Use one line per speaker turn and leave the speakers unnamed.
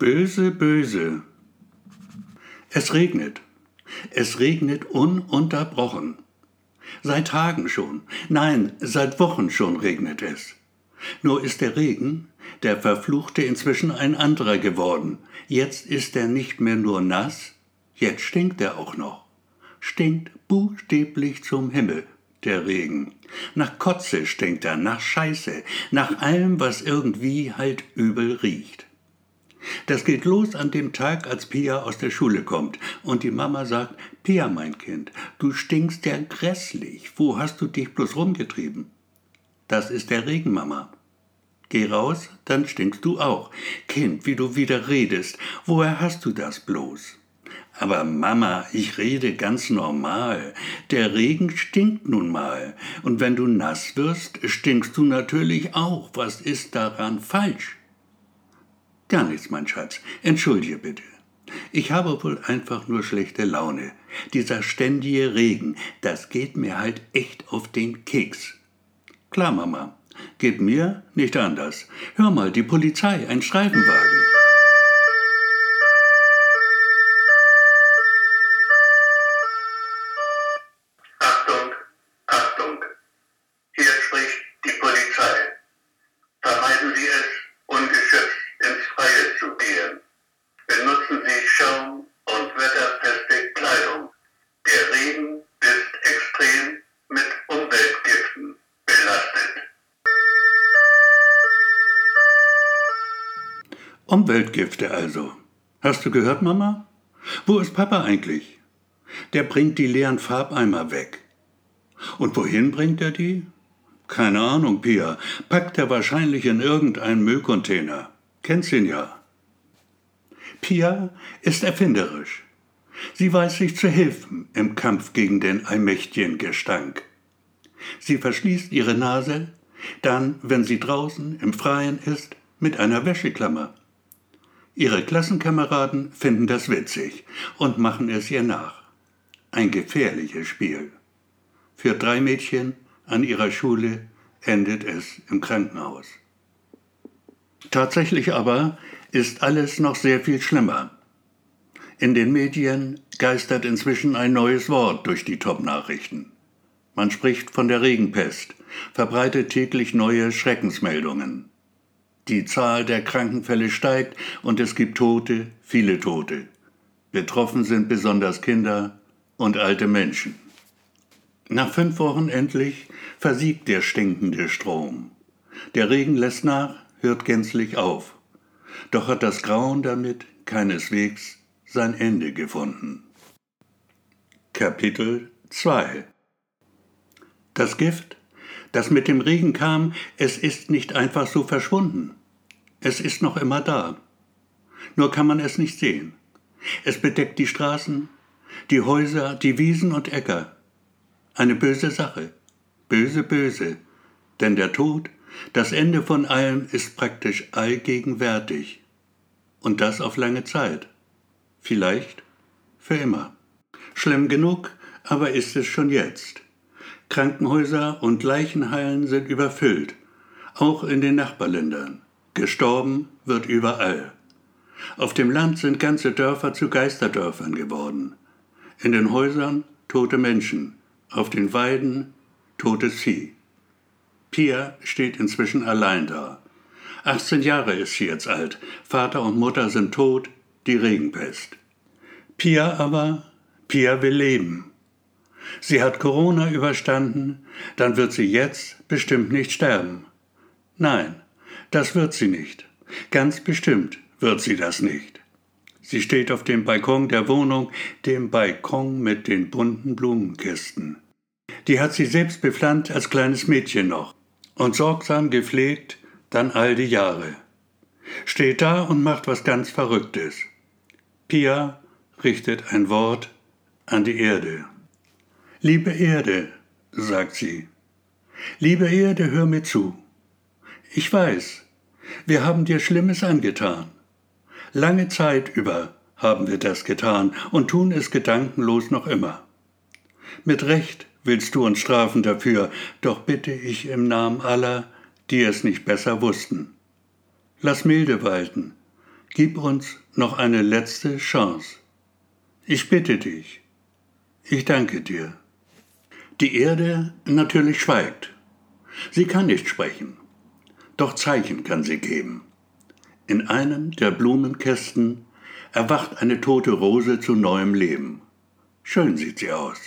Böse, böse. Es regnet. Es regnet ununterbrochen. Seit Tagen schon, nein, seit Wochen schon regnet es. Nur ist der Regen, der Verfluchte, inzwischen ein anderer geworden. Jetzt ist er nicht mehr nur nass, jetzt stinkt er auch noch. Stinkt buchstäblich zum Himmel, der Regen. Nach Kotze stinkt er, nach Scheiße, nach allem, was irgendwie halt übel riecht. Das geht los an dem Tag, als Pia aus der Schule kommt und die Mama sagt, Pia, mein Kind, du stinkst ja grässlich. Wo hast du dich bloß rumgetrieben? Das ist der Regen, Mama. Geh raus, dann stinkst du auch. Kind, wie du wieder redest. Woher hast du das bloß? Aber Mama, ich rede ganz normal. Der Regen stinkt nun mal. Und wenn du nass wirst, stinkst du natürlich auch. Was ist daran falsch? Gar nichts, mein Schatz. Entschuldige bitte. Ich habe wohl einfach nur schlechte Laune. Dieser ständige Regen, das geht mir halt echt auf den Keks. Klar, Mama. Geht mir nicht anders. Hör mal, die Polizei, ein Streifenwagen. Umweltgifte also. Hast du gehört, Mama? Wo ist Papa eigentlich? Der bringt die leeren Farbeimer weg. Und wohin bringt er die? Keine Ahnung, Pia. Packt er wahrscheinlich in irgendeinen Müllcontainer. Kennst ihn ja. Pia ist erfinderisch. Sie weiß sich zu helfen im Kampf gegen den allmächtigen Gestank. Sie verschließt ihre Nase, dann, wenn sie draußen im Freien ist, mit einer Wäscheklammer. Ihre Klassenkameraden finden das witzig und machen es ihr nach. Ein gefährliches Spiel. Für drei Mädchen an ihrer Schule endet es im Krankenhaus. Tatsächlich aber ist alles noch sehr viel schlimmer. In den Medien geistert inzwischen ein neues Wort durch die Top-Nachrichten. Man spricht von der Regenpest, verbreitet täglich neue Schreckensmeldungen. Die Zahl der Krankenfälle steigt und es gibt Tote, viele Tote. Betroffen sind besonders Kinder und alte Menschen. Nach fünf Wochen endlich versiegt der stinkende Strom. Der Regen lässt nach, hört gänzlich auf. Doch hat das Grauen damit keineswegs sein Ende gefunden. Kapitel 2 Das Gift, das mit dem Regen kam, es ist nicht einfach so verschwunden. Es ist noch immer da. Nur kann man es nicht sehen. Es bedeckt die Straßen, die Häuser, die Wiesen und Äcker. Eine böse Sache. Böse, böse. Denn der Tod, das Ende von allem, ist praktisch allgegenwärtig. Und das auf lange Zeit. Vielleicht für immer. Schlimm genug, aber ist es schon jetzt. Krankenhäuser und Leichenhallen sind überfüllt, auch in den Nachbarländern. Gestorben wird überall. Auf dem Land sind ganze Dörfer zu Geisterdörfern geworden. In den Häusern tote Menschen, auf den Weiden totes Vieh. Pia steht inzwischen allein da. 18 Jahre ist sie jetzt alt, Vater und Mutter sind tot, die Regenpest. Pia aber, Pia will leben. Sie hat Corona überstanden, dann wird sie jetzt bestimmt nicht sterben. Nein, das wird sie nicht. Ganz bestimmt wird sie das nicht. Sie steht auf dem Balkon der Wohnung, dem Balkon mit den bunten Blumenkisten. Die hat sie selbst bepflanzt als kleines Mädchen noch und sorgsam gepflegt dann all die Jahre. Steht da und macht was ganz Verrücktes. Pia richtet ein Wort an die Erde. Liebe Erde, sagt sie, liebe Erde, hör mir zu. Ich weiß, wir haben dir Schlimmes angetan. Lange Zeit über haben wir das getan und tun es gedankenlos noch immer. Mit Recht willst du uns strafen dafür, doch bitte ich im Namen aller, die es nicht besser wussten. Lass milde walten, Gib uns noch eine letzte Chance. Ich bitte dich. Ich danke dir. Die Erde natürlich schweigt. Sie kann nicht sprechen, doch Zeichen kann sie geben. In einem der Blumenkästen erwacht eine tote Rose zu neuem Leben. Schön sieht sie aus.